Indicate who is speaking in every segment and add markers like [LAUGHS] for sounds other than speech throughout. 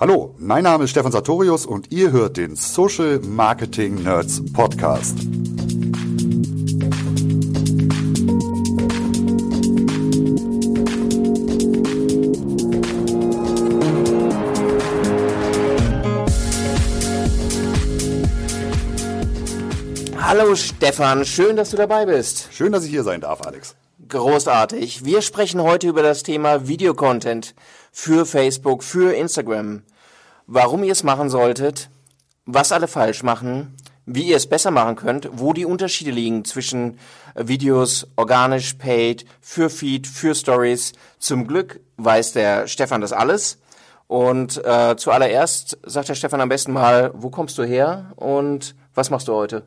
Speaker 1: Hallo, mein Name ist Stefan Sartorius und ihr hört den Social Marketing Nerds Podcast.
Speaker 2: Hallo Stefan, schön, dass du dabei bist.
Speaker 1: Schön, dass ich hier sein darf, Alex.
Speaker 2: Großartig. Wir sprechen heute über das Thema Videocontent für Facebook, für Instagram. Warum ihr es machen solltet, was alle falsch machen, wie ihr es besser machen könnt, wo die Unterschiede liegen zwischen Videos organisch, paid, für Feed, für Stories. Zum Glück weiß der Stefan das alles. Und äh, zuallererst sagt der Stefan am besten mal, wo kommst du her und was machst du heute?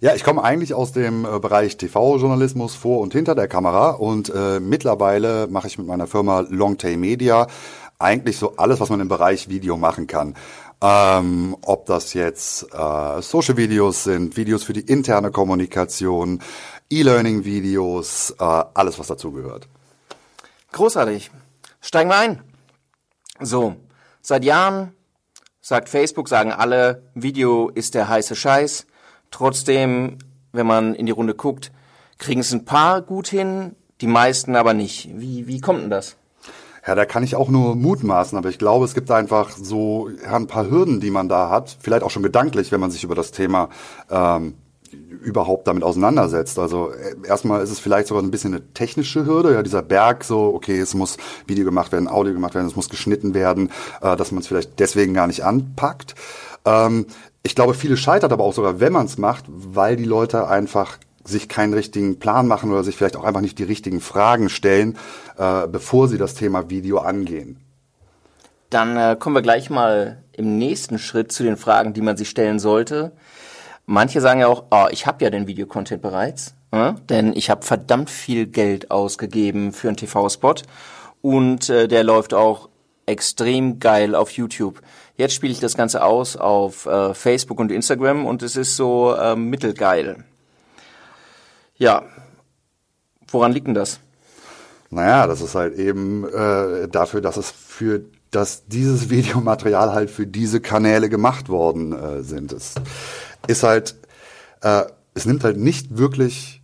Speaker 1: Ja, ich komme eigentlich aus dem äh, Bereich TV-Journalismus vor und hinter der Kamera und äh, mittlerweile mache ich mit meiner Firma Longtail Media eigentlich so alles, was man im Bereich Video machen kann. Ähm, ob das jetzt äh, Social-Videos sind, Videos für die interne Kommunikation, E-Learning-Videos, äh, alles, was dazugehört.
Speaker 2: Großartig. Steigen wir ein. So, seit Jahren sagt Facebook, sagen alle, Video ist der heiße Scheiß. Trotzdem, wenn man in die Runde guckt, kriegen es ein paar gut hin, die meisten aber nicht. Wie, wie kommt denn das?
Speaker 1: Ja, da kann ich auch nur mutmaßen, aber ich glaube, es gibt einfach so ja, ein paar Hürden, die man da hat, vielleicht auch schon gedanklich, wenn man sich über das Thema ähm, überhaupt damit auseinandersetzt. Also äh, erstmal ist es vielleicht sogar ein bisschen eine technische Hürde, ja, dieser Berg, so, okay, es muss Video gemacht werden, Audio gemacht werden, es muss geschnitten werden, äh, dass man es vielleicht deswegen gar nicht anpackt. Ähm, ich glaube, viele scheitert aber auch sogar, wenn man es macht, weil die Leute einfach sich keinen richtigen Plan machen oder sich vielleicht auch einfach nicht die richtigen Fragen stellen, äh, bevor sie das Thema Video angehen.
Speaker 2: Dann äh, kommen wir gleich mal im nächsten Schritt zu den Fragen, die man sich stellen sollte. Manche sagen ja auch, oh, ich habe ja den Videocontent bereits, äh? denn ich habe verdammt viel Geld ausgegeben für einen TV-Spot und äh, der läuft auch extrem geil auf YouTube. Jetzt spiele ich das Ganze aus auf äh, Facebook und Instagram und es ist so äh, mittelgeil. Ja, woran liegt denn das?
Speaker 1: Naja, das ist halt eben äh, dafür, dass es für dass dieses [LAUGHS] Videomaterial halt für diese Kanäle gemacht worden äh, sind. Es ist halt, äh, es nimmt halt nicht wirklich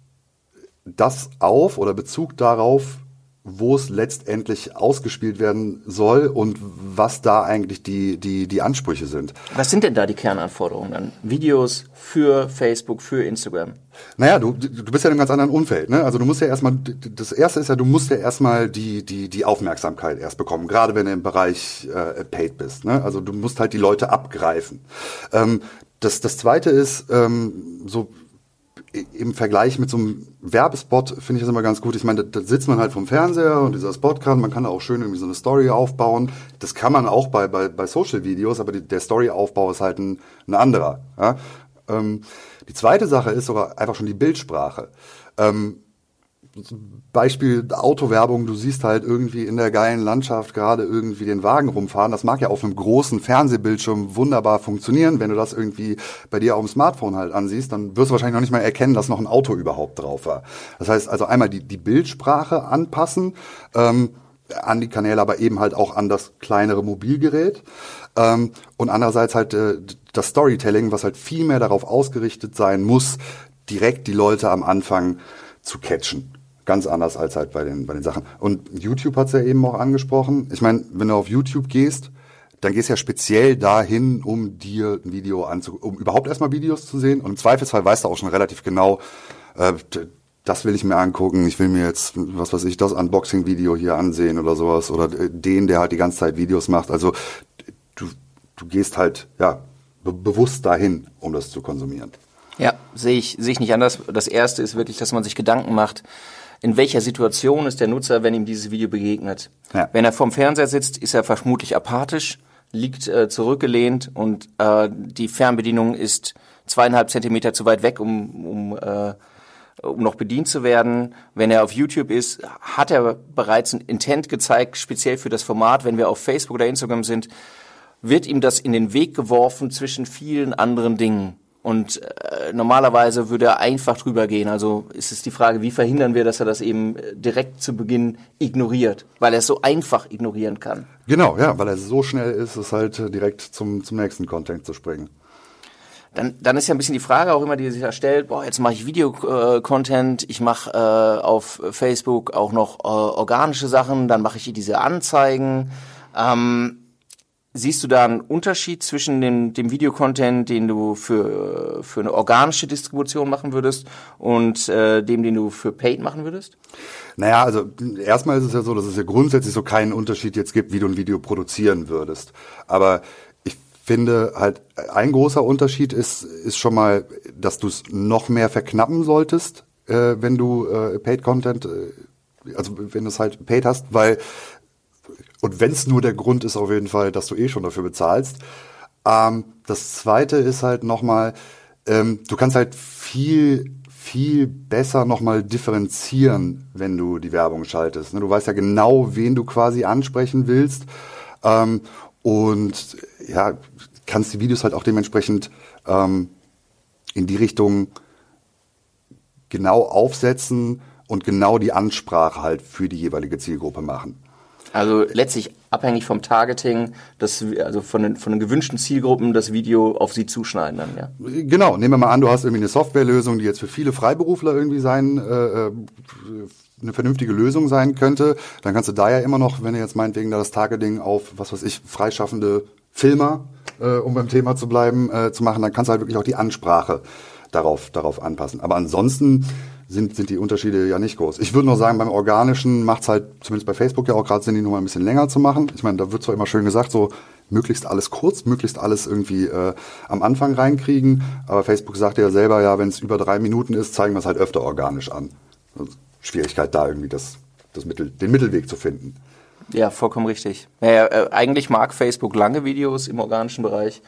Speaker 1: das auf oder Bezug darauf, wo es letztendlich ausgespielt werden soll und was da eigentlich die, die, die Ansprüche sind.
Speaker 2: Was sind denn da die Kernanforderungen dann? Videos für Facebook, für Instagram?
Speaker 1: Naja, du, du bist ja in einem ganz anderen Umfeld. Ne? Also du musst ja erstmal, das erste ist ja, du musst ja erstmal die, die, die Aufmerksamkeit erst bekommen, gerade wenn du im Bereich äh, Paid bist. Ne? Also du musst halt die Leute abgreifen. Ähm, das, das zweite ist, ähm, so im Vergleich mit so einem Werbespot finde ich das immer ganz gut. Ich meine, da, da, sitzt man halt vom Fernseher und dieser Spot kann, man kann auch schön irgendwie so eine Story aufbauen. Das kann man auch bei, bei, bei Social-Videos, aber die, der Storyaufbau ist halt ein, ein anderer. Ja? Ähm, die zweite Sache ist sogar einfach schon die Bildsprache. Ähm, Beispiel Autowerbung, du siehst halt irgendwie in der geilen Landschaft gerade irgendwie den Wagen rumfahren. Das mag ja auf einem großen Fernsehbildschirm wunderbar funktionieren. Wenn du das irgendwie bei dir auf dem Smartphone halt ansiehst, dann wirst du wahrscheinlich noch nicht mal erkennen, dass noch ein Auto überhaupt drauf war. Das heißt also einmal die, die Bildsprache anpassen, ähm, an die Kanäle, aber eben halt auch an das kleinere Mobilgerät. Ähm, und andererseits halt äh, das Storytelling, was halt viel mehr darauf ausgerichtet sein muss, direkt die Leute am Anfang zu catchen. Ganz anders als halt bei den, bei den Sachen. Und YouTube hat's ja eben auch angesprochen. Ich meine, wenn du auf YouTube gehst, dann gehst du ja speziell dahin, um dir ein Video anzu, um überhaupt erstmal Videos zu sehen. Und im Zweifelsfall weißt du auch schon relativ genau, äh, das will ich mir angucken. Ich will mir jetzt, was weiß ich, das Unboxing-Video hier ansehen oder sowas. Oder den, der halt die ganze Zeit Videos macht. Also du, du gehst halt, ja, be bewusst dahin, um das zu konsumieren.
Speaker 2: Ja, sehe ich, sehe ich nicht anders. Das erste ist wirklich, dass man sich Gedanken macht, in welcher Situation ist der Nutzer, wenn ihm dieses Video begegnet. Ja. Wenn er vorm Fernseher sitzt, ist er vermutlich apathisch, liegt äh, zurückgelehnt und äh, die Fernbedienung ist zweieinhalb Zentimeter zu weit weg, um, um, äh, um noch bedient zu werden. Wenn er auf YouTube ist, hat er bereits ein Intent gezeigt, speziell für das Format. Wenn wir auf Facebook oder Instagram sind, wird ihm das in den Weg geworfen zwischen vielen anderen Dingen. Und äh, normalerweise würde er einfach drüber gehen. Also ist es die Frage, wie verhindern wir, dass er das eben äh, direkt zu Beginn ignoriert, weil er es so einfach ignorieren kann.
Speaker 1: Genau, ja, weil er so schnell ist, es halt äh, direkt zum, zum nächsten Content zu springen.
Speaker 2: Dann, dann ist ja ein bisschen die Frage auch immer, die sich da stellt, boah, jetzt mache ich Video-Content, ich mache äh, auf Facebook auch noch äh, organische Sachen, dann mache ich diese Anzeigen. Ähm, Siehst du da einen Unterschied zwischen dem, dem Videocontent, den du für, für eine organische Distribution machen würdest und äh, dem, den du für Paid machen würdest?
Speaker 1: Naja, also erstmal ist es ja so, dass es ja grundsätzlich so keinen Unterschied jetzt gibt, wie du ein Video produzieren würdest. Aber ich finde halt, ein großer Unterschied ist, ist schon mal, dass du es noch mehr verknappen solltest, äh, wenn du äh, Paid-Content, äh, also wenn du es halt Paid hast, weil und wenn es nur der Grund ist, auf jeden Fall, dass du eh schon dafür bezahlst. Ähm, das zweite ist halt nochmal, ähm, du kannst halt viel, viel besser nochmal differenzieren, wenn du die Werbung schaltest. Ne? Du weißt ja genau, wen du quasi ansprechen willst. Ähm, und ja, kannst die Videos halt auch dementsprechend ähm, in die Richtung genau aufsetzen und genau die Ansprache halt für die jeweilige Zielgruppe machen.
Speaker 2: Also letztlich abhängig vom Targeting, das, also von den, von den gewünschten Zielgruppen das Video auf sie zuschneiden dann, ja.
Speaker 1: Genau, nehmen wir mal an, du hast irgendwie eine Softwarelösung, die jetzt für viele Freiberufler irgendwie sein, äh, äh, eine vernünftige Lösung sein könnte, dann kannst du da ja immer noch, wenn du jetzt meinetwegen da das Targeting auf, was weiß ich, freischaffende Filmer, äh, um beim Thema zu bleiben, äh, zu machen, dann kannst du halt wirklich auch die Ansprache darauf, darauf anpassen. Aber ansonsten sind, sind die Unterschiede ja nicht groß. Ich würde nur sagen, beim Organischen macht es halt, zumindest bei Facebook ja auch gerade Sinn, die Nummer ein bisschen länger zu machen. Ich meine, da wird zwar immer schön gesagt, so möglichst alles kurz, möglichst alles irgendwie äh, am Anfang reinkriegen, aber Facebook sagt ja selber, ja, wenn es über drei Minuten ist, zeigen wir es halt öfter organisch an. Also Schwierigkeit da irgendwie das, das Mittel, den Mittelweg zu finden.
Speaker 2: Ja, vollkommen richtig. Ja, äh, eigentlich mag Facebook lange Videos im organischen Bereich,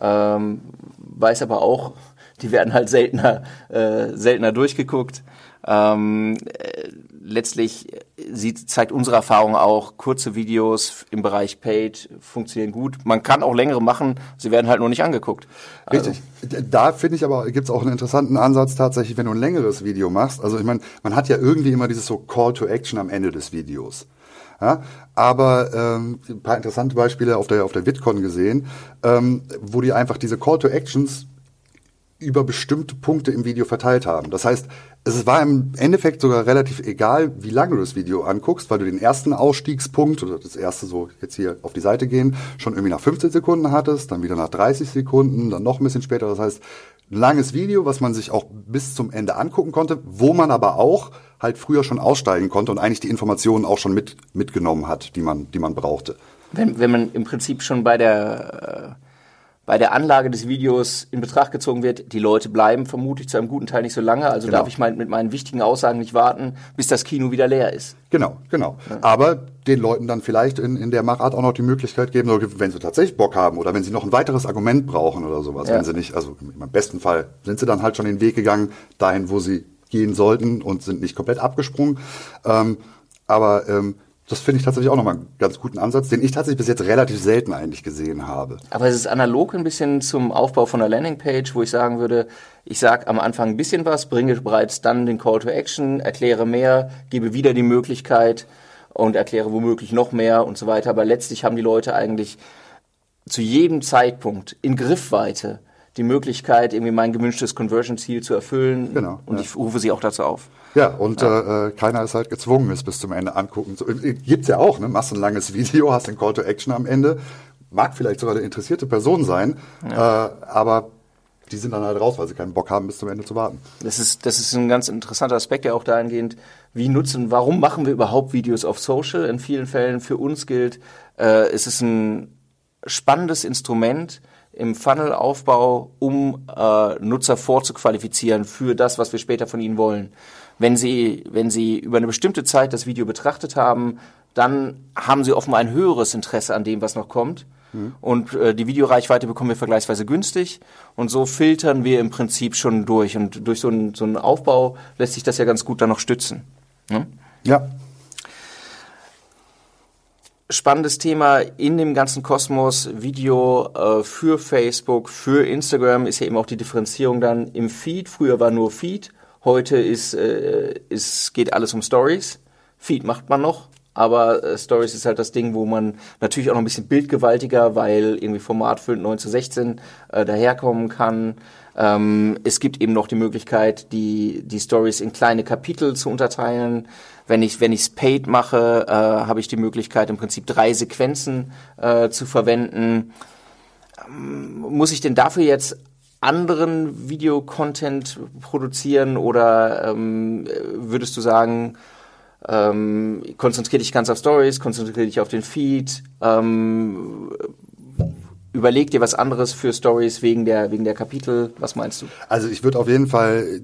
Speaker 2: ähm, weiß aber auch, die werden halt seltener, äh, seltener durchgeguckt. Ähm, äh, letztlich sieht, zeigt unsere Erfahrung auch, kurze Videos im Bereich Paid funktionieren gut. Man kann auch längere machen, sie werden halt nur nicht angeguckt.
Speaker 1: Richtig. Also. Da finde ich aber, gibt es auch einen interessanten Ansatz tatsächlich, wenn du ein längeres Video machst. Also ich meine, man hat ja irgendwie immer dieses so Call to Action am Ende des Videos. Ja, aber ähm, ein paar interessante Beispiele auf der auf der VidCon gesehen, ähm, wo die einfach diese Call to Actions über bestimmte Punkte im Video verteilt haben. Das heißt, es war im Endeffekt sogar relativ egal, wie lange du das Video anguckst, weil du den ersten Ausstiegspunkt oder das erste so jetzt hier auf die Seite gehen schon irgendwie nach 15 Sekunden hattest, dann wieder nach 30 Sekunden, dann noch ein bisschen später. Das heißt, ein langes Video, was man sich auch bis zum Ende angucken konnte, wo man aber auch halt früher schon aussteigen konnte und eigentlich die Informationen auch schon mit, mitgenommen hat, die man, die man brauchte.
Speaker 2: Wenn, wenn man im Prinzip schon bei der äh bei der Anlage des Videos in Betracht gezogen wird, die Leute bleiben vermutlich zu einem guten Teil nicht so lange, also genau. darf ich mein, mit meinen wichtigen Aussagen nicht warten, bis das Kino wieder leer ist.
Speaker 1: Genau, genau. Ja. Aber den Leuten dann vielleicht in, in der Machart auch noch die Möglichkeit geben, wenn sie tatsächlich Bock haben oder wenn sie noch ein weiteres Argument brauchen oder sowas. Ja. Wenn sie nicht, also im besten Fall sind sie dann halt schon den Weg gegangen, dahin, wo sie gehen sollten und sind nicht komplett abgesprungen. Ähm, aber ähm, das finde ich tatsächlich auch nochmal einen ganz guten Ansatz, den ich tatsächlich bis jetzt relativ selten eigentlich gesehen habe.
Speaker 2: Aber es ist analog ein bisschen zum Aufbau von einer Landingpage, wo ich sagen würde, ich sage am Anfang ein bisschen was, bringe bereits dann den Call to Action, erkläre mehr, gebe wieder die Möglichkeit und erkläre womöglich noch mehr und so weiter. Aber letztlich haben die Leute eigentlich zu jedem Zeitpunkt in Griffweite die Möglichkeit, irgendwie mein gewünschtes Conversion-Ziel zu erfüllen. Genau. Und ja. ich rufe sie auch dazu auf.
Speaker 1: Ja, und ja. Äh, keiner ist halt gezwungen, es bis zum Ende angucken. So, äh, gibt's ja auch, ne? Machst ein langes [LAUGHS] Video, hast den Call to Action am Ende. Mag vielleicht sogar eine interessierte Person sein, ja. äh, aber die sind dann halt raus, weil sie keinen Bock haben, bis zum Ende zu warten.
Speaker 2: Das ist, das ist ein ganz interessanter Aspekt, der auch dahingehend, wie nutzen, warum machen wir überhaupt Videos auf Social? In vielen Fällen für uns gilt, äh, es ist ein spannendes Instrument, im Funnel-Aufbau, um äh, Nutzer vorzuqualifizieren für das, was wir später von ihnen wollen. Wenn Sie, wenn Sie über eine bestimmte Zeit das Video betrachtet haben, dann haben Sie offenbar ein höheres Interesse an dem, was noch kommt. Mhm. Und äh, die Videoreichweite bekommen wir vergleichsweise günstig. Und so filtern wir im Prinzip schon durch. Und durch so einen, so einen Aufbau lässt sich das ja ganz gut dann noch stützen.
Speaker 1: Ne? Ja,
Speaker 2: spannendes Thema in dem ganzen Kosmos Video äh, für Facebook, für Instagram ist ja eben auch die Differenzierung dann im Feed. Früher war nur Feed, heute ist, äh, ist geht alles um Stories. Feed macht man noch, aber äh, Stories ist halt das Ding, wo man natürlich auch noch ein bisschen bildgewaltiger, weil irgendwie formatfüllend 9 zu 16 äh, daherkommen kann. Ähm, es gibt eben noch die Möglichkeit, die, die Stories in kleine Kapitel zu unterteilen. Wenn ich wenn ich's paid mache, äh, habe ich die Möglichkeit im Prinzip drei Sequenzen äh, zu verwenden. Ähm, muss ich denn dafür jetzt anderen Videocontent produzieren oder ähm, würdest du sagen, ähm, konzentriere dich ganz auf Stories, konzentriere dich auf den Feed, ähm, überleg dir was anderes für Stories wegen der wegen der Kapitel. Was meinst du?
Speaker 1: Also ich würde auf jeden Fall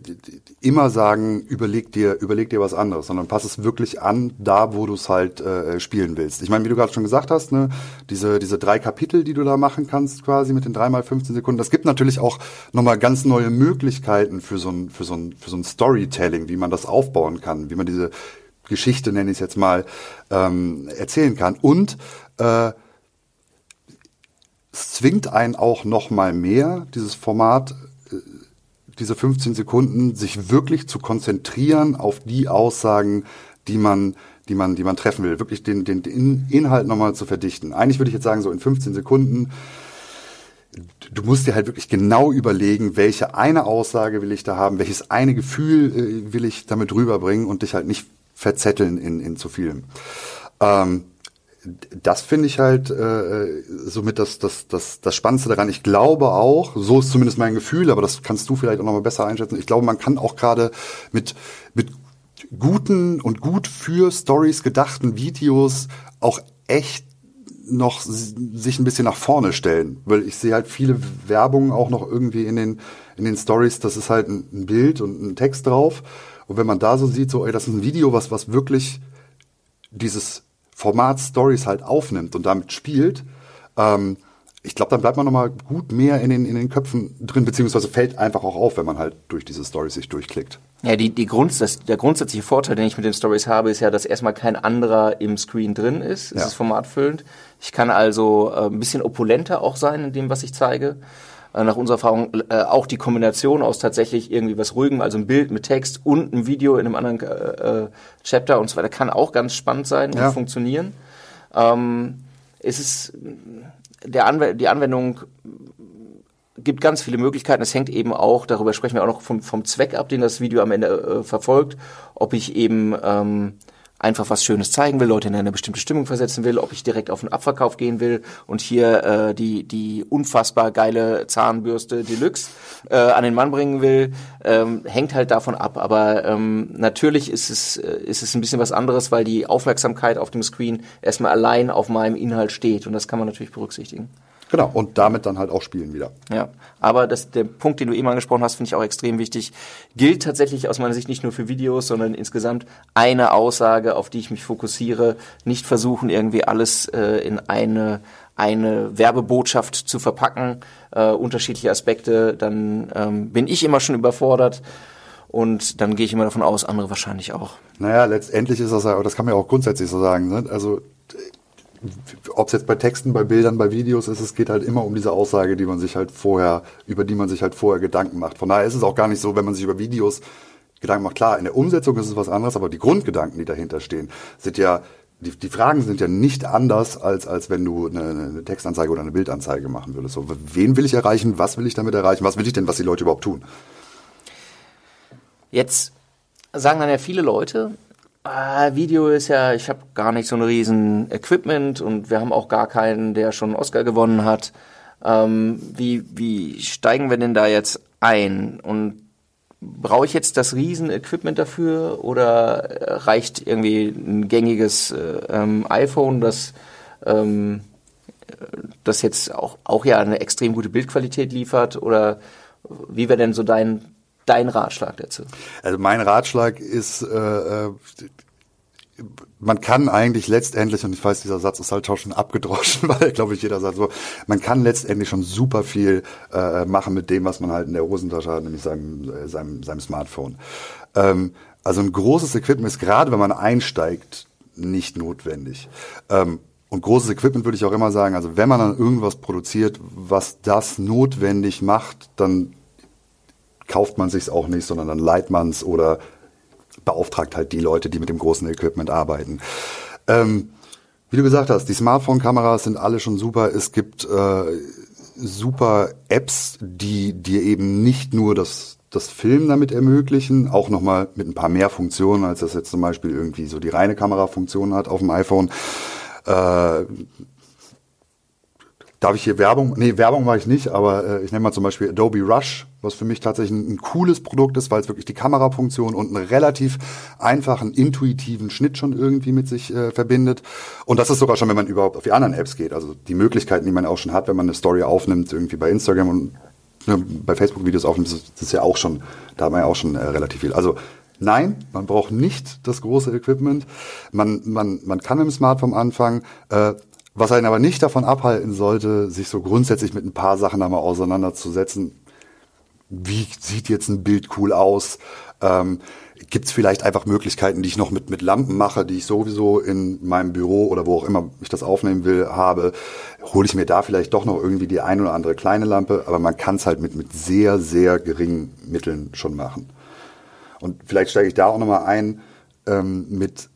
Speaker 1: immer sagen, überleg dir überleg dir was anderes, sondern pass es wirklich an, da wo du es halt äh, spielen willst. Ich meine, wie du gerade schon gesagt hast, ne, diese diese drei Kapitel, die du da machen kannst, quasi mit den dreimal 15 Sekunden. Das gibt natürlich auch nochmal ganz neue Möglichkeiten für so ein für so ein für so ein Storytelling, wie man das aufbauen kann, wie man diese Geschichte, nenne ich es jetzt mal, ähm, erzählen kann. Und äh, es zwingt einen auch noch mal mehr, dieses Format, äh, diese 15 Sekunden, sich wirklich zu konzentrieren auf die Aussagen, die man die man, die man treffen will, wirklich den, den, Inhalt nochmal zu verdichten. Eigentlich würde ich jetzt sagen, so in 15 Sekunden, du musst dir halt wirklich genau überlegen, welche eine Aussage will ich da haben, welches eine Gefühl äh, will ich damit rüberbringen und dich halt nicht verzetteln in, in zu vielem. Ähm, das finde ich halt äh, somit das, das, das, das Spannendste daran. Ich glaube auch, so ist zumindest mein Gefühl, aber das kannst du vielleicht auch nochmal besser einschätzen. Ich glaube, man kann auch gerade mit, mit guten und gut für Stories gedachten Videos auch echt noch sich ein bisschen nach vorne stellen, weil ich sehe halt viele Werbungen auch noch irgendwie in den in den Stories, das ist halt ein, Bild und ein Text drauf und wenn man da so sieht, so ey, das ist ein Video, was was wirklich dieses Format Stories halt aufnimmt und damit spielt, ähm, ich glaube, dann bleibt man nochmal gut mehr in den, in den Köpfen drin, beziehungsweise fällt einfach auch auf, wenn man halt durch diese Stories sich durchklickt.
Speaker 2: Ja, die, die Grunds das, der grundsätzliche Vorteil, den ich mit den Stories habe, ist ja, dass erstmal kein anderer im Screen drin ist. Es ja. ist formatfüllend. Ich kann also äh, ein bisschen opulenter auch sein in dem, was ich zeige. Äh, nach unserer Erfahrung äh, auch die Kombination aus tatsächlich irgendwie was Ruhigem, also ein Bild mit Text und ein Video in einem anderen äh, äh, Chapter und so weiter, kann auch ganz spannend sein ja. und funktionieren. Ähm, es ist der Anw die Anwendung gibt ganz viele Möglichkeiten. Es hängt eben auch, darüber sprechen wir auch noch vom, vom Zweck ab, den das Video am Ende äh, verfolgt, ob ich eben ähm, einfach was Schönes zeigen will, Leute in eine bestimmte Stimmung versetzen will, ob ich direkt auf den Abverkauf gehen will und hier äh, die, die unfassbar geile Zahnbürste Deluxe äh, an den Mann bringen will, ähm, hängt halt davon ab. Aber ähm, natürlich ist es, äh, ist es ein bisschen was anderes, weil die Aufmerksamkeit auf dem Screen erstmal allein auf meinem Inhalt steht und das kann man natürlich berücksichtigen.
Speaker 1: Genau, und damit dann halt auch spielen wieder.
Speaker 2: Ja, aber das, der Punkt, den du eben angesprochen hast, finde ich auch extrem wichtig. Gilt tatsächlich aus meiner Sicht nicht nur für Videos, sondern insgesamt eine Aussage, auf die ich mich fokussiere. Nicht versuchen, irgendwie alles äh, in eine, eine Werbebotschaft zu verpacken, äh, unterschiedliche Aspekte. Dann ähm, bin ich immer schon überfordert. Und dann gehe ich immer davon aus, andere wahrscheinlich auch.
Speaker 1: Naja, letztendlich ist das ja, das kann man ja auch grundsätzlich so sagen. Ne? Also ob es jetzt bei Texten, bei Bildern, bei Videos ist, es geht halt immer um diese Aussage, die man sich halt vorher, über die man sich halt vorher Gedanken macht. Von daher ist es auch gar nicht so, wenn man sich über Videos Gedanken macht. Klar, in der Umsetzung ist es was anderes, aber die Grundgedanken, die dahinter stehen, sind ja, die, die Fragen sind ja nicht anders, als, als wenn du eine, eine Textanzeige oder eine Bildanzeige machen würdest. So, wen will ich erreichen? Was will ich damit erreichen? Was will ich denn, was die Leute überhaupt tun?
Speaker 2: Jetzt sagen dann ja viele Leute, Ah, Video ist ja, ich habe gar nicht so ein riesen Equipment und wir haben auch gar keinen, der schon einen Oscar gewonnen hat. Ähm, wie, wie steigen wir denn da jetzt ein? Und brauche ich jetzt das riesen Equipment dafür oder reicht irgendwie ein gängiges äh, ähm, iPhone, das ähm, das jetzt auch, auch ja eine extrem gute Bildqualität liefert? Oder wie wäre denn so dein dein Ratschlag dazu?
Speaker 1: Also mein Ratschlag ist, äh, äh, man kann eigentlich letztendlich, und ich weiß, dieser Satz ist halt schon abgedroschen, [LAUGHS] weil, glaube ich, jeder sagt so, man kann letztendlich schon super viel äh, machen mit dem, was man halt in der Hosentasche hat, nämlich seinem, äh, seinem, seinem Smartphone. Ähm, also ein großes Equipment ist gerade, wenn man einsteigt, nicht notwendig. Ähm, und großes Equipment würde ich auch immer sagen, also wenn man dann irgendwas produziert, was das notwendig macht, dann kauft man sich's auch nicht, sondern dann leiht man's oder beauftragt halt die Leute, die mit dem großen Equipment arbeiten. Ähm, wie du gesagt hast, die Smartphone-Kameras sind alle schon super. Es gibt äh, super Apps, die dir eben nicht nur das das Film damit ermöglichen, auch nochmal mit ein paar mehr Funktionen, als das jetzt zum Beispiel irgendwie so die reine Kamerafunktion hat auf dem iPhone. Äh, Darf ich hier Werbung? Nee, Werbung mache ich nicht, aber äh, ich nenne mal zum Beispiel Adobe Rush, was für mich tatsächlich ein, ein cooles Produkt ist, weil es wirklich die Kamerafunktion und einen relativ einfachen, intuitiven Schnitt schon irgendwie mit sich äh, verbindet. Und das ist sogar schon, wenn man überhaupt auf die anderen Apps geht. Also die Möglichkeiten, die man auch schon hat, wenn man eine Story aufnimmt, irgendwie bei Instagram und ne, bei Facebook-Videos aufnimmt, das ist ja auch schon, da hat man ja auch schon äh, relativ viel. Also Nein, man braucht nicht das große Equipment. Man, man, man kann im Smartphone anfangen. Äh, was einen aber nicht davon abhalten sollte, sich so grundsätzlich mit ein paar Sachen einmal auseinanderzusetzen. Wie sieht jetzt ein Bild cool aus? Ähm, Gibt es vielleicht einfach Möglichkeiten, die ich noch mit, mit Lampen mache, die ich sowieso in meinem Büro oder wo auch immer ich das aufnehmen will, habe? Hole ich mir da vielleicht doch noch irgendwie die ein oder andere kleine Lampe, aber man kann es halt mit, mit sehr, sehr geringen Mitteln schon machen. Und vielleicht steige ich da auch nochmal ein ähm, mit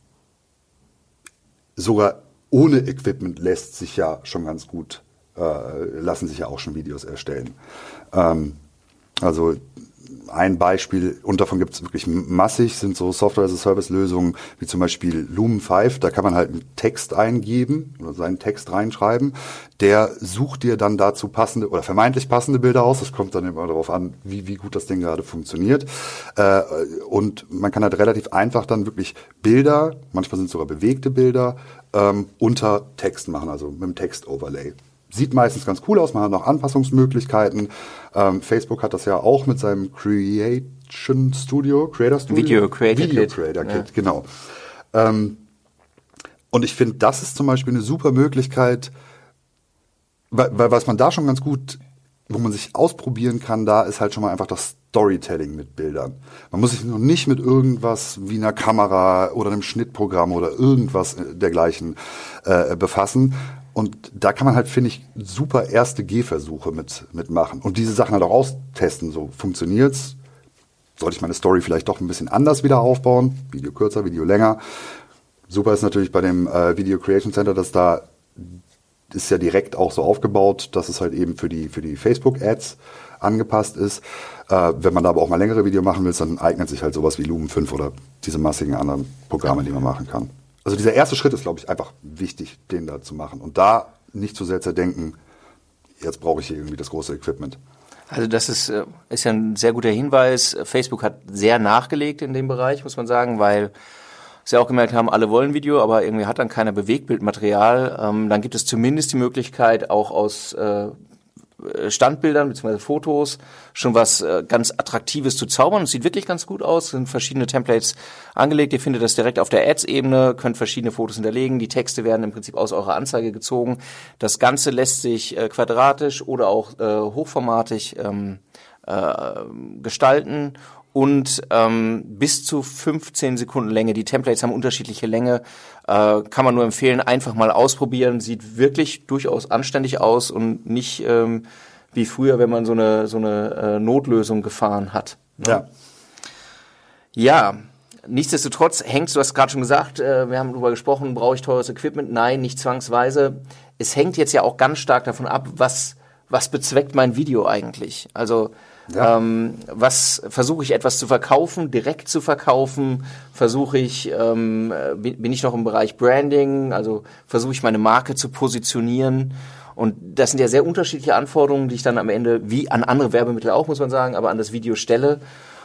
Speaker 1: sogar ohne Equipment lässt sich ja schon ganz gut, äh, lassen sich ja auch schon Videos erstellen. Ähm, also ein Beispiel, und davon gibt es wirklich massig, sind so Software-as-a-Service-Lösungen, wie zum Beispiel Lumen 5. Da kann man halt einen Text eingeben oder seinen Text reinschreiben. Der sucht dir dann dazu passende oder vermeintlich passende Bilder aus. Das kommt dann immer darauf an, wie, wie gut das Ding gerade funktioniert. Äh, und man kann halt relativ einfach dann wirklich Bilder, manchmal sind es sogar bewegte Bilder, ähm, unter Text machen, also mit dem Text-Overlay sieht meistens ganz cool aus, man hat noch Anpassungsmöglichkeiten. Ähm, Facebook hat das ja auch mit seinem Creation Studio, Creator Studio.
Speaker 2: Video Creator
Speaker 1: Video
Speaker 2: Kit.
Speaker 1: Creator Kit,
Speaker 2: Ja.
Speaker 1: genau. Ähm, und ich finde, das ist zum Beispiel eine super Möglichkeit, weil, weil was man da schon ganz gut, wo man sich ausprobieren kann, da ist halt schon mal einfach das Storytelling mit Bildern. Man muss sich noch nicht mit irgendwas wie einer Kamera oder einem Schnittprogramm oder irgendwas dergleichen äh, befassen. Und da kann man halt, finde ich, super erste Gehversuche mit, mitmachen. Und diese Sachen halt auch austesten. So funktioniert's. Sollte ich meine Story vielleicht doch ein bisschen anders wieder aufbauen? Video kürzer, Video länger. Super ist natürlich bei dem äh, Video Creation Center, dass da ist ja direkt auch so aufgebaut, dass es halt eben für die, für die Facebook-Ads angepasst ist. Äh, wenn man da aber auch mal längere Video machen will, dann eignet sich halt sowas wie Lumen 5 oder diese massigen anderen Programme, die man machen kann. Also dieser erste Schritt ist, glaube ich, einfach wichtig, den da zu machen. Und da nicht zu sehr zerdenken, jetzt brauche ich hier irgendwie das große Equipment.
Speaker 2: Also das ist, äh, ist ja ein sehr guter Hinweis. Facebook hat sehr nachgelegt in dem Bereich, muss man sagen, weil sie auch gemerkt haben, alle wollen Video, aber irgendwie hat dann keiner Bewegtbildmaterial. Ähm, dann gibt es zumindest die Möglichkeit, auch aus äh, Standbildern bzw. Fotos schon was äh, ganz Attraktives zu zaubern. Es sieht wirklich ganz gut aus, Es sind verschiedene Templates angelegt. Ihr findet das direkt auf der Ads-Ebene, könnt verschiedene Fotos hinterlegen. Die Texte werden im Prinzip aus eurer Anzeige gezogen. Das Ganze lässt sich äh, quadratisch oder auch äh, hochformatig ähm, äh, gestalten und ähm, bis zu 15 Sekunden Länge. Die Templates haben unterschiedliche Länge. Äh, kann man nur empfehlen, einfach mal ausprobieren. Sieht wirklich durchaus anständig aus und nicht ähm, wie früher, wenn man so eine, so eine äh, Notlösung gefahren hat.
Speaker 1: Ja.
Speaker 2: Ja, nichtsdestotrotz hängt, du hast gerade schon gesagt, äh, wir haben darüber gesprochen, brauche ich teures Equipment? Nein, nicht zwangsweise. Es hängt jetzt ja auch ganz stark davon ab, was, was bezweckt mein Video eigentlich? Also
Speaker 1: Ja.
Speaker 2: ähm, was versuche ich etwas zu verkaufen, direkt zu verkaufen? Versuche ich, ähm, äh, bin bin ich noch im Bereich Branding? Also versuche ich meine Marke zu positionieren? Und das sind ja sehr unterschiedliche Anforderungen, die ich dann am Ende, wie an andere Werbemittel auch, muss man sagen, aber an das Video stelle.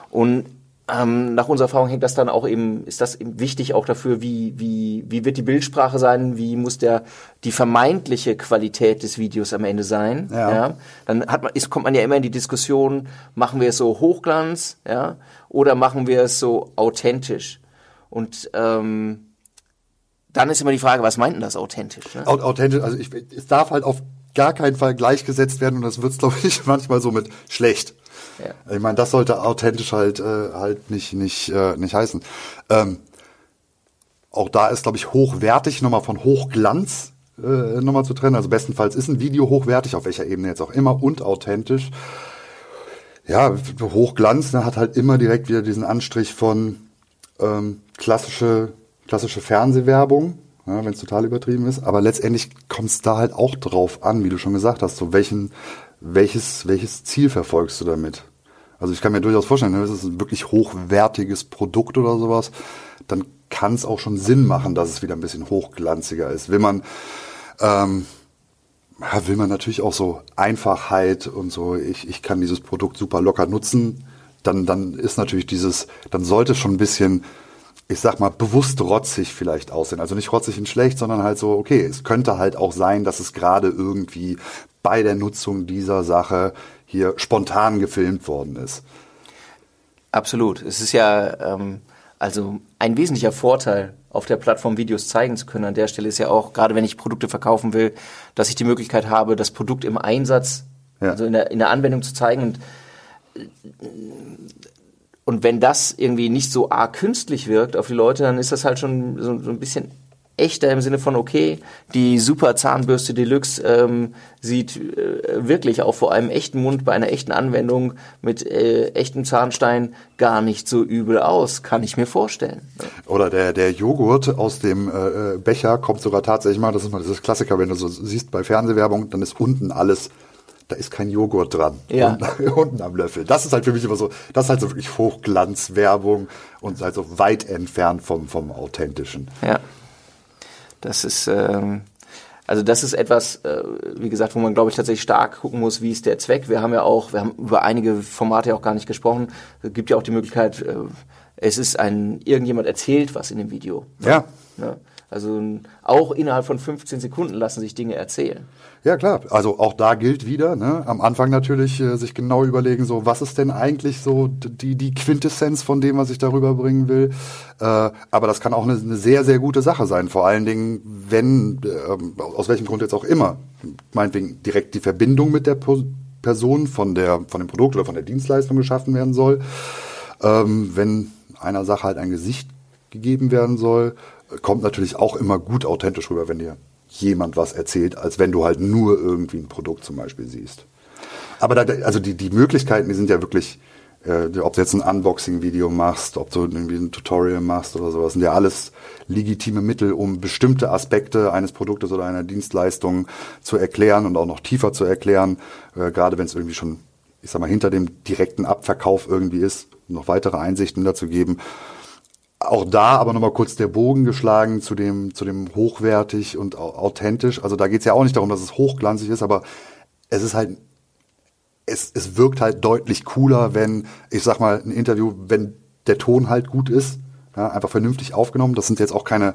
Speaker 2: Und ähm, nach unserer Erfahrung hängt das dann auch eben, ist das eben wichtig auch dafür, wie, wie, wie wird die Bildsprache sein, wie muss der, die vermeintliche Qualität des Videos am Ende sein.
Speaker 1: Ja.
Speaker 2: Dann hat man, ist, kommt man ja immer in die Diskussion, machen wir es so Hochglanz, ja, oder machen wir es so authentisch? Und ähm, dann ist immer die Frage, was meint denn das authentisch? Ne?
Speaker 1: Au- Authentisch, also ich, es darf halt auf gar keinen Fall gleichgesetzt werden und das wird's [LAUGHS] glaube ich, manchmal so mit schlecht.
Speaker 2: Ja.
Speaker 1: Ich meine, das sollte authentisch halt, äh, halt nicht, nicht, äh, nicht heißen. Ähm, auch da ist, glaube ich, hochwertig nochmal von Hochglanz äh, nochmal zu trennen. Also bestenfalls ist ein Video hochwertig, auf welcher Ebene jetzt auch immer, und authentisch. Ja, Hochglanz ne, hat halt immer direkt wieder diesen Anstrich von ähm, klassische, klassische Fernsehwerbung, ja, wenn es total übertrieben ist. Aber letztendlich kommt es da halt auch drauf an, wie du schon gesagt hast, so welchen, welches, welches Ziel verfolgst du damit? Also ich kann mir durchaus vorstellen, wenn ne, es ein wirklich hochwertiges Produkt oder sowas, dann kann es auch schon Sinn machen, dass es wieder ein bisschen hochglanziger ist. Will man, ähm, will man natürlich auch so Einfachheit und so, ich, ich kann dieses Produkt super locker nutzen, dann, dann ist natürlich dieses, dann sollte schon ein bisschen, ich sag mal, bewusst rotzig vielleicht aussehen. Also nicht rotzig in schlecht, sondern halt so, okay, es könnte halt auch sein, dass es gerade irgendwie bei der Nutzung dieser Sache hier spontan gefilmt worden ist.
Speaker 2: Absolut. Es ist ja ähm, also ein wesentlicher Vorteil, auf der Plattform Videos zeigen zu können an der Stelle ist ja auch, gerade wenn ich Produkte verkaufen will, dass ich die Möglichkeit habe, das Produkt im Einsatz, ja. also in der, in der Anwendung zu zeigen. Und, und wenn das irgendwie nicht so arg künstlich wirkt auf die Leute, dann ist das halt schon so, so ein bisschen echter im Sinne von, okay, die super Zahnbürste Deluxe ähm, sieht äh, wirklich auch vor einem echten Mund bei einer echten Anwendung mit äh, echtem Zahnstein gar nicht so übel aus, kann ich mir vorstellen.
Speaker 1: Oder der, der Joghurt aus dem äh, äh, Becher kommt sogar tatsächlich mal, das ist mal das Klassiker, wenn du so siehst bei Fernsehwerbung, dann ist unten alles da ist kein Joghurt dran.
Speaker 2: Ja.
Speaker 1: Unten, [LAUGHS] unten am Löffel. Das ist halt für mich immer so, das ist halt so wirklich Hochglanzwerbung und halt so weit entfernt vom, vom Authentischen.
Speaker 2: Ja. Das ist, ähm, also das ist etwas, äh, wie gesagt, wo man, glaube ich, tatsächlich stark gucken muss, wie ist der Zweck. Wir haben ja auch, wir haben über einige Formate ja auch gar nicht gesprochen. Es gibt ja auch die Möglichkeit, äh, es ist ein, irgendjemand erzählt was in dem Video.
Speaker 1: Ja.
Speaker 2: Ne? Also auch innerhalb von 15 Sekunden lassen sich Dinge erzählen.
Speaker 1: Ja klar, also auch da gilt wieder, ne? am Anfang natürlich äh, sich genau überlegen, so was ist denn eigentlich so die, die Quintessenz von dem, was ich darüber bringen will. Äh, aber das kann auch eine, eine, sehr, sehr gute Sache sein, vor allen Dingen, wenn, äh, aus welchem Grund jetzt auch immer, meinetwegen direkt die Verbindung mit der po Person von, der, von dem Produkt oder von der Dienstleistung geschaffen werden soll. Ähm, wenn einer Sache halt ein Gesicht gegeben werden soll, kommt natürlich auch immer gut authentisch rüber, wenn dir jemand was erzählt, als wenn du halt nur irgendwie ein Produkt zum Beispiel siehst. Aber da, also die, die Möglichkeiten, die sind ja wirklich, äh, ob du jetzt ein Unboxing-Video machst, ob du irgendwie ein Tutorial machst oder sowas, sind ja alles legitime Mittel, um bestimmte Aspekte eines Produktes oder einer Dienstleistung zu erklären und auch noch tiefer zu erklären, äh, gerade wenn es irgendwie schon, ich sag mal, hinter dem direkten Abverkauf irgendwie ist, noch weitere Einsichten dazu geben auch da aber nochmal kurz der Bogen geschlagen zu dem, zu dem hochwertig und authentisch. Also da geht's ja auch nicht darum, dass es hochglanzig ist, aber es ist halt, es, es wirkt halt deutlich cooler, wenn, ich sag mal, ein Interview, wenn der Ton halt gut ist, ja, einfach vernünftig aufgenommen. Das sind jetzt auch keine,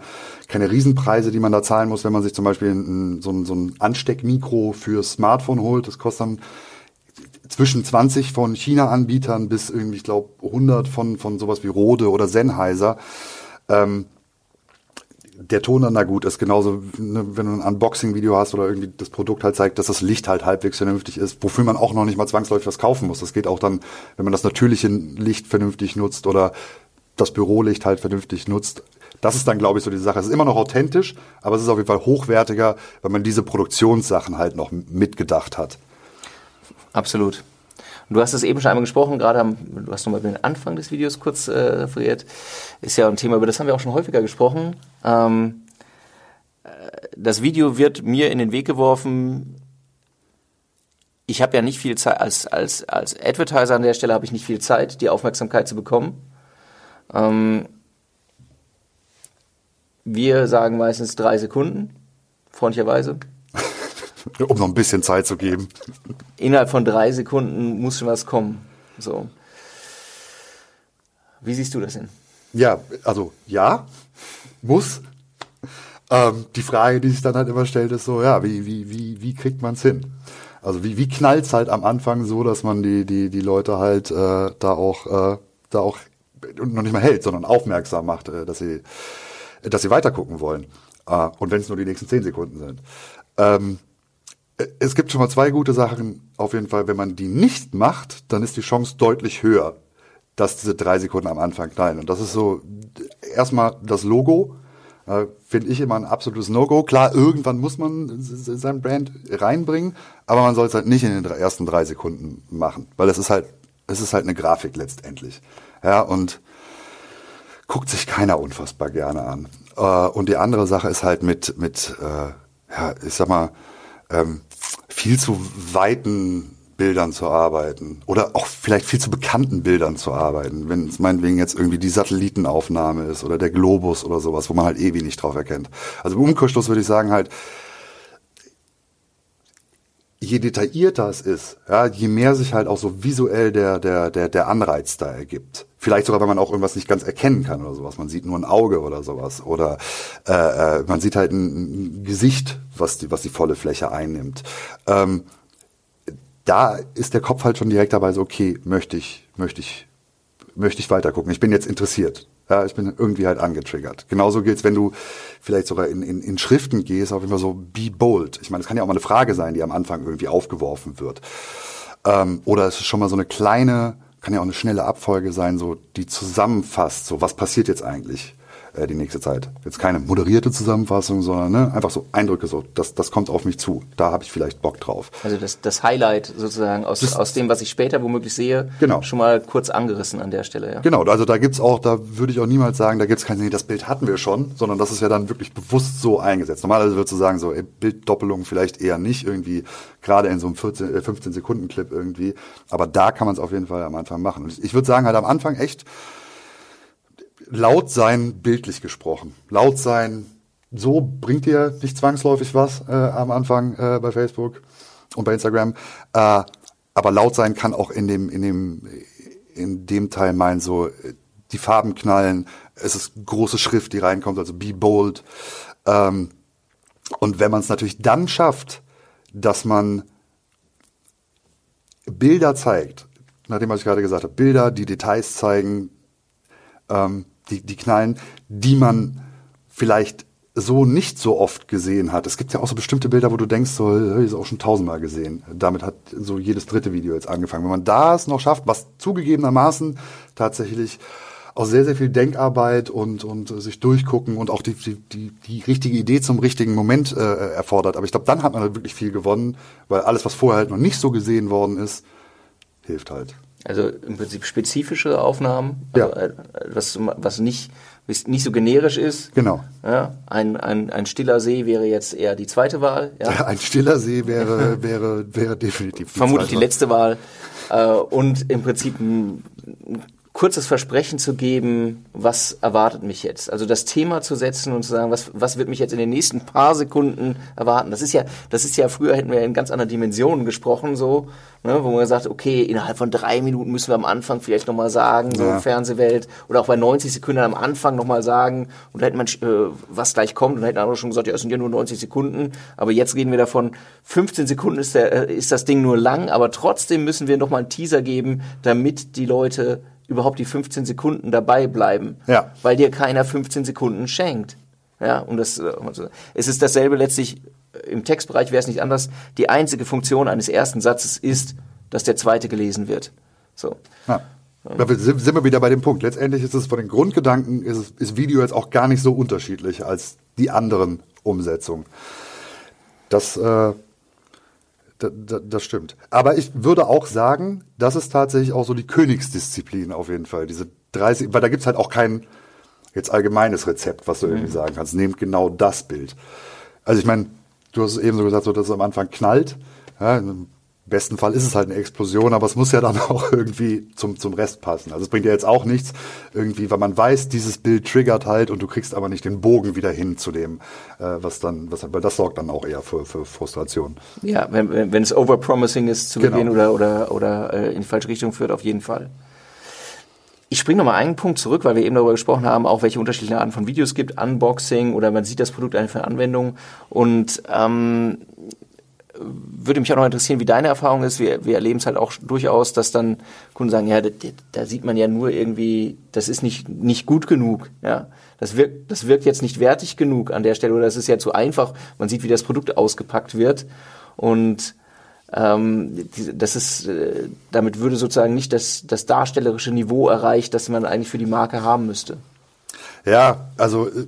Speaker 1: keine Riesenpreise, die man da zahlen muss, wenn man sich zum Beispiel ein, so, ein, so ein Ansteckmikro fürs Smartphone holt. Das kostet dann zwischen 20 von China-Anbietern bis irgendwie, ich glaube, 100 von, von sowas wie Rode oder Sennheiser. Ähm, der Ton dann da gut ist, genauso ne, wenn du ein Unboxing-Video hast oder irgendwie das Produkt halt zeigt, dass das Licht halt halbwegs vernünftig ist, wofür man auch noch nicht mal zwangsläufig was kaufen muss. Das geht auch dann, wenn man das natürliche Licht vernünftig nutzt oder das Bürolicht halt vernünftig nutzt. Das ist dann, glaube ich, so die Sache. Es ist immer noch authentisch, aber es ist auf jeden Fall hochwertiger, weil man diese Produktionssachen halt noch mitgedacht hat.
Speaker 2: Absolut. Du hast es eben schon einmal gesprochen, gerade du hast nochmal den Anfang des Videos kurz äh, referiert. Ist ja ein Thema, über das haben wir auch schon häufiger gesprochen. Ähm, äh, das Video wird mir in den Weg geworfen. Ich habe ja nicht viel Zeit, als, als, als Advertiser an der Stelle habe ich nicht viel Zeit, die Aufmerksamkeit zu bekommen. Ähm, wir sagen meistens drei Sekunden, freundlicherweise.
Speaker 1: Um noch ein bisschen Zeit zu geben.
Speaker 2: Innerhalb von drei Sekunden muss schon was kommen. So. Wie siehst du das denn?
Speaker 1: Ja, also ja, muss. Ähm, die Frage, die sich dann halt immer stellt, ist so, ja, wie, wie, wie, wie kriegt man es hin? Also wie, wie knallt's halt am Anfang so, dass man die, die, die Leute halt äh, da auch, äh, da auch noch nicht mal hält, sondern aufmerksam macht, äh, dass sie, dass sie weitergucken wollen. Äh, und wenn es nur die nächsten zehn Sekunden sind. Ähm, es gibt schon mal zwei gute Sachen. Auf jeden Fall, wenn man die nicht macht, dann ist die Chance deutlich höher, dass diese drei Sekunden am Anfang knallen. Und das ist so erstmal das Logo. Äh, Finde ich immer ein absolutes No-Go. Klar, irgendwann muss man sein Brand reinbringen, aber man soll es halt nicht in den ersten drei Sekunden machen, weil es ist halt, es ist halt eine Grafik letztendlich. Ja, und guckt sich keiner unfassbar gerne an. Äh, und die andere Sache ist halt mit, mit äh, ja, ich sag mal, ähm, viel zu weiten Bildern zu arbeiten oder auch vielleicht viel zu bekannten Bildern zu arbeiten, wenn es meinetwegen jetzt irgendwie die Satellitenaufnahme ist oder der Globus oder sowas, wo man halt eh wenig drauf erkennt. Also im Umkehrschluss würde ich sagen halt, je detaillierter es ist, ja, je mehr sich halt auch so visuell der, der, der, der Anreiz da ergibt. Vielleicht sogar, wenn man auch irgendwas nicht ganz erkennen kann oder sowas. Man sieht nur ein Auge oder sowas. Oder äh, äh, man sieht halt ein, Gesicht, was die, was die volle Fläche einnimmt. Ähm, da ist der Kopf halt schon direkt dabei so, okay, möchte ich, möchte ich, möchte ich weiter gucken. Ich bin jetzt interessiert. Ja, ich bin irgendwie halt angetriggert. Genauso gilt's, wenn du vielleicht sogar in, in, in Schriften gehst, auf Fall so be bold. Ich meine, es kann ja auch mal eine Frage sein, die am Anfang irgendwie aufgeworfen wird. Ähm, oder es ist schon mal so eine kleine, kann ja auch eine schnelle Abfolge sein, so die zusammenfasst, so was passiert jetzt eigentlich äh, die nächste Zeit. Jetzt keine moderierte Zusammenfassung, sondern ne, einfach so Eindrücke, so das, das kommt auf mich zu. Da habe ich vielleicht Bock drauf.
Speaker 2: Also das, das Highlight sozusagen aus, das, aus dem, was ich später womöglich sehe,
Speaker 1: genau.
Speaker 2: schon mal kurz angerissen an der Stelle. Ja.
Speaker 1: Genau, also da gibt's auch, da würde ich auch niemals sagen, da gibt's kein, nee, das Bild hatten wir schon, sondern das ist ja dann wirklich bewusst so eingesetzt. Normalerweise würdest du sagen, so ey, Bilddoppelung vielleicht eher nicht, irgendwie gerade in so einem 14, äh, 15 Sekunden Clip irgendwie. Aber da kann man es auf jeden Fall am Anfang machen. Und ich würde sagen, halt am Anfang echt laut sein, bildlich gesprochen. Laut sein, so bringt dir nicht zwangsläufig was äh, am Anfang äh, bei Facebook und bei Instagram. Äh, aber laut sein kann auch in dem, in dem, in dem Teil meinen, so die Farben knallen, es ist große Schrift, die reinkommt, also be bold. Ähm, und wenn man es natürlich dann schafft, dass man Bilder zeigt, nachdem was ich gerade gesagt habe, Bilder, die Details zeigen, ähm, die, die knallen, die man vielleicht so nicht so oft gesehen hat. Es gibt ja auch so bestimmte Bilder, wo du denkst, so, das habe ich auch schon tausendmal gesehen. Damit hat so jedes dritte Video jetzt angefangen. Wenn man das noch schafft, was zugegebenermaßen tatsächlich auch sehr, sehr viel Denkarbeit und, und sich durchgucken und auch die, die, die, die richtige Idee zum richtigen Moment äh, erfordert. Aber ich glaube, dann hat man halt wirklich viel gewonnen, weil alles, was vorher halt noch nicht so gesehen worden ist, hilft halt.
Speaker 2: Also im Prinzip spezifische Aufnahmen, also
Speaker 1: ja.
Speaker 2: Äh, was, was nicht, nicht so generisch ist.
Speaker 1: Genau.
Speaker 2: Ja, ein, ein, ein stiller See wäre jetzt eher die zweite Wahl. Ja.
Speaker 1: Ein stiller See wäre, [LAUGHS] wäre, wäre definitiv
Speaker 2: die Vermutlich die letzte Wahl. Äh, und im Prinzip ein, kurzes Versprechen zu geben, was erwartet mich jetzt. Also das Thema zu setzen und zu sagen, was, was wird mich jetzt in den nächsten paar Sekunden erwarten. Das ist ja, das ist ja, früher hätten wir ja in ganz anderen Dimensionen gesprochen, so, ne, wo man sagt, okay, innerhalb von drei Minuten müssen wir am Anfang vielleicht nochmal sagen, so ja. Fernsehwelt, oder auch bei 90 Sekunden am Anfang nochmal sagen, und da hätte man, äh, was gleich kommt, und da hätten andere schon gesagt, ja, es sind ja nur 90 Sekunden, aber jetzt reden wir davon, 15 Sekunden ist, der, äh, ist das Ding nur lang, aber trotzdem müssen wir nochmal einen Teaser geben, damit die Leute überhaupt die 15 Sekunden dabei bleiben,
Speaker 1: ja.
Speaker 2: weil dir keiner 15 Sekunden schenkt. Ja, und das, äh, es ist dasselbe letztlich äh, im Textbereich wäre es nicht anders. Die einzige Funktion eines ersten Satzes ist, dass der zweite gelesen wird. So.
Speaker 1: Ja. Da sind wir wieder bei dem Punkt. Letztendlich ist es von den Grundgedanken, ist, ist Video jetzt auch gar nicht so unterschiedlich als die anderen Umsetzungen. Das äh, das stimmt. Aber ich würde auch sagen, das ist tatsächlich auch so die Königsdisziplin auf jeden Fall. Diese 30, weil da gibt's halt auch kein jetzt allgemeines Rezept, was du irgendwie mhm. sagen kannst. Nehmt genau das Bild. Also ich meine, du hast es eben so gesagt, so, dass es am Anfang knallt. Ja, besten Fall ist es halt eine Explosion, aber es muss ja dann [LAUGHS] auch irgendwie zum, zum Rest passen. Also es bringt ja jetzt auch nichts, irgendwie, weil man weiß, dieses Bild triggert halt und du kriegst aber nicht den Bogen wieder hin zu dem, äh, was dann, was, weil das sorgt dann auch eher für, für Frustration.
Speaker 2: Ja, wenn, wenn es overpromising ist zu genau. Beginn oder, oder, oder äh, in die falsche Richtung führt, auf jeden Fall. Ich springe nochmal einen Punkt zurück, weil wir eben darüber gesprochen haben, auch welche unterschiedlichen Arten von Videos gibt, Unboxing oder man sieht das Produkt einfach in Anwendung. Und ähm, würde mich auch noch interessieren, wie deine Erfahrung ist. Wir, wir erleben es halt auch durchaus, dass dann Kunden sagen, ja, da, da, sieht man ja nur irgendwie, das ist nicht, nicht gut genug. Ja, das wirkt, das wirkt jetzt nicht wertig genug an der Stelle oder das ist ja zu einfach. Man sieht, wie das Produkt ausgepackt wird und ähm, das ist, äh, damit würde sozusagen nicht das, das darstellerische Niveau erreicht, das man eigentlich für die Marke haben müsste.
Speaker 1: Ja, also äh,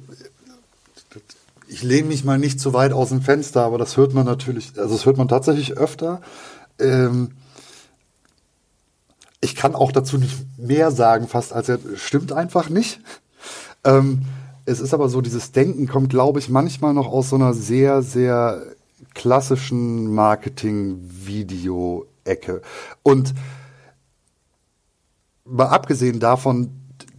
Speaker 1: ich lehne mich mal nicht zu weit aus dem Fenster, aber das hört man natürlich, also das hört man tatsächlich öfter. Ähm, ich kann auch dazu nicht mehr sagen, fast als er stimmt einfach nicht. Ähm, es ist aber so, dieses Denken kommt, glaube ich, manchmal noch aus so einer sehr, sehr klassischen Marketing-Video-Ecke. Und mal abgesehen davon,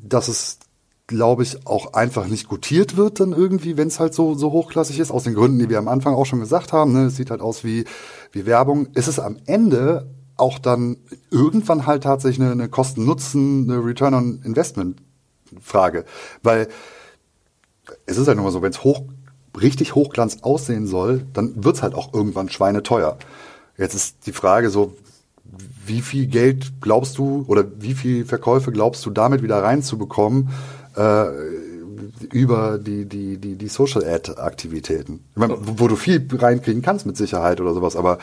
Speaker 1: dass es glaube ich, auch einfach nicht gutiert wird dann irgendwie, wenn es halt so, so hochklassig ist, aus den Gründen, die wir am Anfang auch schon gesagt haben. Ne? Es sieht halt aus wie, wie Werbung. Ist es am Ende auch dann irgendwann halt tatsächlich eine, eine Kosten-Nutzen, eine Return-on-Investment-Frage. Weil es ist halt nur so, wenn es hoch, richtig Hochglanz aussehen soll, dann wird's halt auch irgendwann schweineteuer. Jetzt ist die Frage so, wie viel Geld glaubst du oder wie viel Verkäufe glaubst du damit wieder reinzubekommen, äh, über die, die, die, die Social Ad-Aktivitäten. Wo, wo du viel reinkriegen kannst mit Sicherheit oder sowas, aber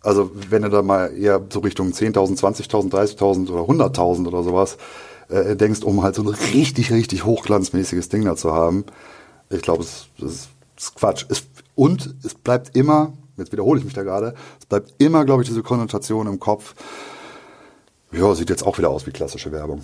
Speaker 1: also wenn du da mal eher so Richtung 10.000, 20.000, 30.000 oder 100.000 oder sowas äh, denkst, um halt so ein richtig, richtig hochglanzmäßiges Ding da zu haben, ich glaube, es, es ist Quatsch. Es, und es bleibt immer, jetzt wiederhole ich mich da gerade, es bleibt immer, glaube ich, diese Konnotation im Kopf, ja, sieht jetzt auch wieder aus wie klassische Werbung.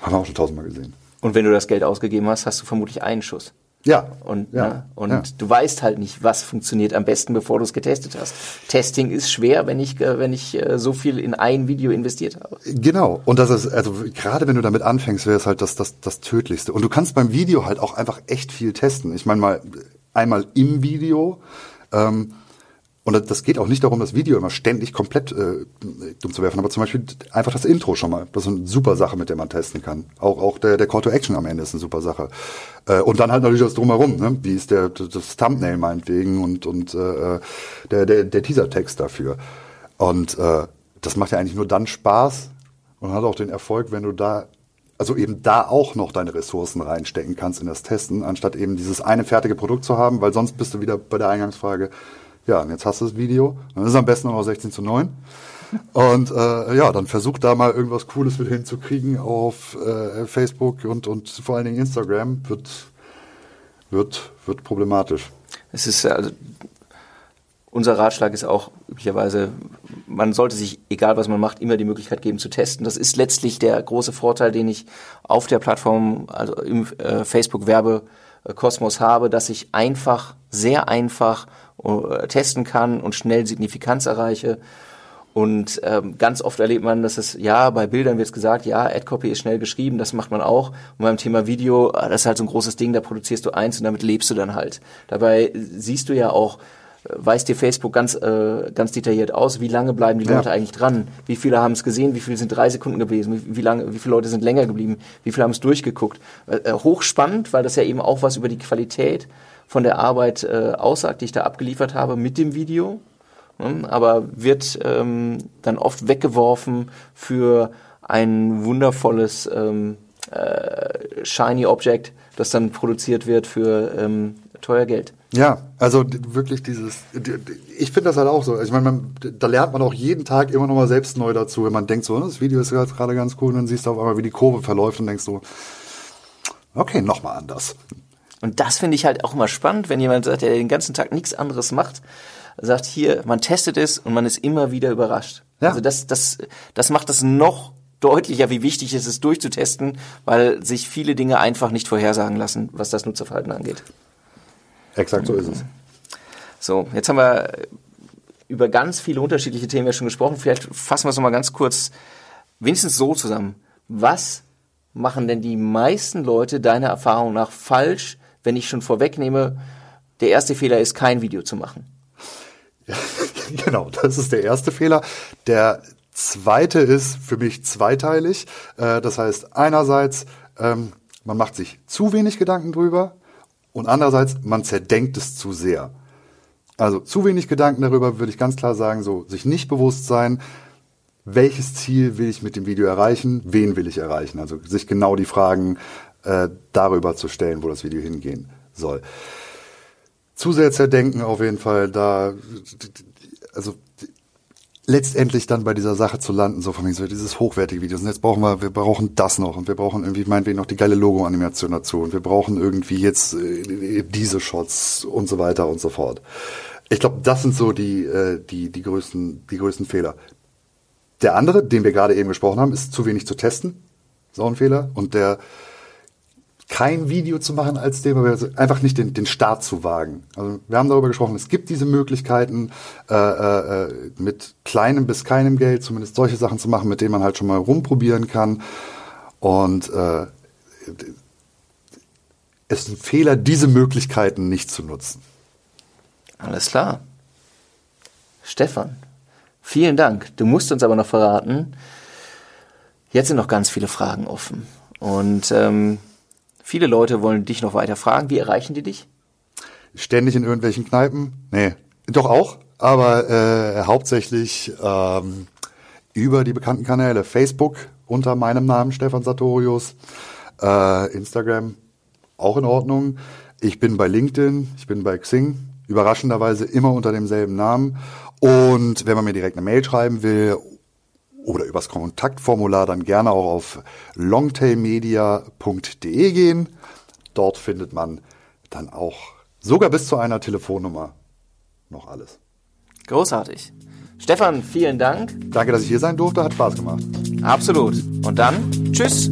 Speaker 1: Haben wir auch schon tausendmal gesehen.
Speaker 2: Und wenn du das Geld ausgegeben hast, hast du vermutlich einen Schuss.
Speaker 1: Ja.
Speaker 2: Und,
Speaker 1: ja.
Speaker 2: Ne? und
Speaker 1: ja.
Speaker 2: du weißt halt nicht, was funktioniert am besten, bevor du es getestet hast. Testing ist schwer, wenn ich, äh, wenn ich äh, so viel in ein Video investiert habe.
Speaker 1: Genau. Und das ist, also gerade wenn du damit anfängst, wäre es halt das, das, das Tödlichste. Und du kannst beim Video halt auch einfach echt viel testen. Ich meine mal, einmal im Video, ähm, und das geht auch nicht darum, das Video immer ständig komplett äh, dumm zu werfen, aber zum Beispiel einfach das Intro schon mal. Das ist eine super Sache, mit der man testen kann. Auch, auch der, der Call to Action am Ende ist eine super Sache. Äh, und dann halt natürlich das drumherum, ne? Wie ist der das Thumbnail meinetwegen und, und äh, der, der, der Teasertext dafür. Und äh, das macht ja eigentlich nur dann Spaß und hat auch den Erfolg, wenn du da also eben da auch noch deine Ressourcen reinstecken kannst in das Testen, anstatt eben dieses eine fertige Produkt zu haben, weil sonst bist du wieder bei der Eingangsfrage, ja, und jetzt hast du das Video. Dann ist es am besten noch 16 zu 9. Und äh, ja, dann versuch da mal irgendwas Cooles mit hinzukriegen auf äh, Facebook und, und vor allen Dingen Instagram. Wird, wird, wird problematisch.
Speaker 2: Es ist also unser Ratschlag ist auch üblicherweise, man sollte sich, egal was man macht, immer die Möglichkeit geben zu testen. Das ist letztlich der große Vorteil, den ich auf der Plattform, also im äh, Facebook-Werbekosmos habe, dass ich einfach, sehr einfach testen kann und schnell Signifikanz erreiche. Und ähm, ganz oft erlebt man, dass es, ja, bei Bildern wird es gesagt, ja, Ad-Copy ist schnell geschrieben, das macht man auch. Und beim Thema Video, äh, das ist halt so ein großes Ding, da produzierst du eins und damit lebst du dann halt. Dabei siehst du ja auch, äh, weiß dir Facebook ganz, äh, ganz detailliert aus, wie lange bleiben die Leute eigentlich dran, wie viele haben es gesehen, wie viele sind drei Sekunden gewesen, wie, wie, lange, wie viele Leute sind länger geblieben, wie viele haben es durchgeguckt. Äh, hochspannend, weil das ja eben auch was über die Qualität von der Arbeit äh, aussagt, die ich da abgeliefert habe mit dem Video, ne? aber wird ähm, dann oft weggeworfen für ein wundervolles ähm, äh, shiny Object, das dann produziert wird für ähm, teuer Geld.
Speaker 1: Ja, also wirklich dieses, ich finde das halt auch so. Ich meine, da lernt man auch jeden Tag immer noch mal selbst neu dazu, wenn man denkt so, das Video ist gerade ganz cool, und dann siehst du auf einmal, wie die Kurve verläuft und denkst so, okay, nochmal anders.
Speaker 2: Und das finde ich halt auch immer spannend, wenn jemand sagt, der den ganzen Tag nichts anderes macht, sagt hier, man testet es und man ist immer wieder überrascht. Ja. Also das, das, das macht es noch deutlicher, wie wichtig es ist, durchzutesten, weil sich viele Dinge einfach nicht vorhersagen lassen, was das Nutzerverhalten angeht.
Speaker 1: Exakt so ist es.
Speaker 2: So, jetzt haben wir über ganz viele unterschiedliche Themen ja schon gesprochen. Vielleicht fassen wir es nochmal ganz kurz, wenigstens so zusammen. Was machen denn die meisten Leute deiner Erfahrung nach falsch, wenn ich schon vorwegnehme, der erste Fehler ist, kein Video zu machen.
Speaker 1: Ja, [LAUGHS] genau, das ist der erste Fehler. Der zweite ist für mich zweiteilig. Äh, das heißt, einerseits, ähm, man macht sich zu wenig Gedanken drüber und andererseits, man zerdenkt es zu sehr. Also zu wenig Gedanken darüber würde ich ganz klar sagen, so sich nicht bewusst sein, welches Ziel will ich mit dem Video erreichen, wen will ich erreichen. Also sich genau die Fragen äh, darüber zu stellen, wo das Video hingehen soll. Zu sehr zerdenken auf jeden Fall, da, also letztendlich dann bei dieser Sache zu landen, so von mir so dieses hochwertige Videos. Und jetzt brauchen wir, wir brauchen das noch und wir brauchen irgendwie meinetwegen noch die geile Logo-Animation dazu und wir brauchen irgendwie jetzt äh, diese Shots und so weiter und so fort. Ich glaube, das sind so die, äh, die, die größten, die größten Fehler. Der andere, den wir gerade eben gesprochen haben, ist zu wenig zu testen. Auch ein Fehler. Und der, kein Video zu machen als dem, aber einfach nicht den, den Start zu wagen. Also wir haben darüber gesprochen, es gibt diese Möglichkeiten, äh, äh, mit kleinem bis keinem Geld zumindest solche Sachen zu machen, mit denen man halt schon mal rumprobieren kann. Und äh, es ist ein Fehler, diese Möglichkeiten nicht zu nutzen.
Speaker 2: Alles klar. Stefan, vielen Dank. Du musst uns aber noch verraten, jetzt sind noch ganz viele Fragen offen. Und ähm, Viele Leute wollen dich noch weiter fragen. Wie erreichen die dich?
Speaker 1: Ständig in irgendwelchen Kneipen? Nee, doch auch, aber äh, hauptsächlich ähm, über die bekannten Kanäle. Facebook unter meinem Namen Stefan Sartorius, äh, Instagram auch in Ordnung. Ich bin bei LinkedIn, ich bin bei Xing, überraschenderweise immer unter demselben Namen. Und wenn man mir direkt eine Mail schreiben will oder übers Kontaktformular dann gerne auch auf longtailmedia.de gehen. Dort findet man dann auch sogar bis zu einer Telefonnummer noch alles.
Speaker 2: Großartig. Stefan, vielen Dank.
Speaker 1: Danke, dass ich hier sein durfte. Hat Spaß gemacht.
Speaker 2: Absolut. Und dann, tschüss.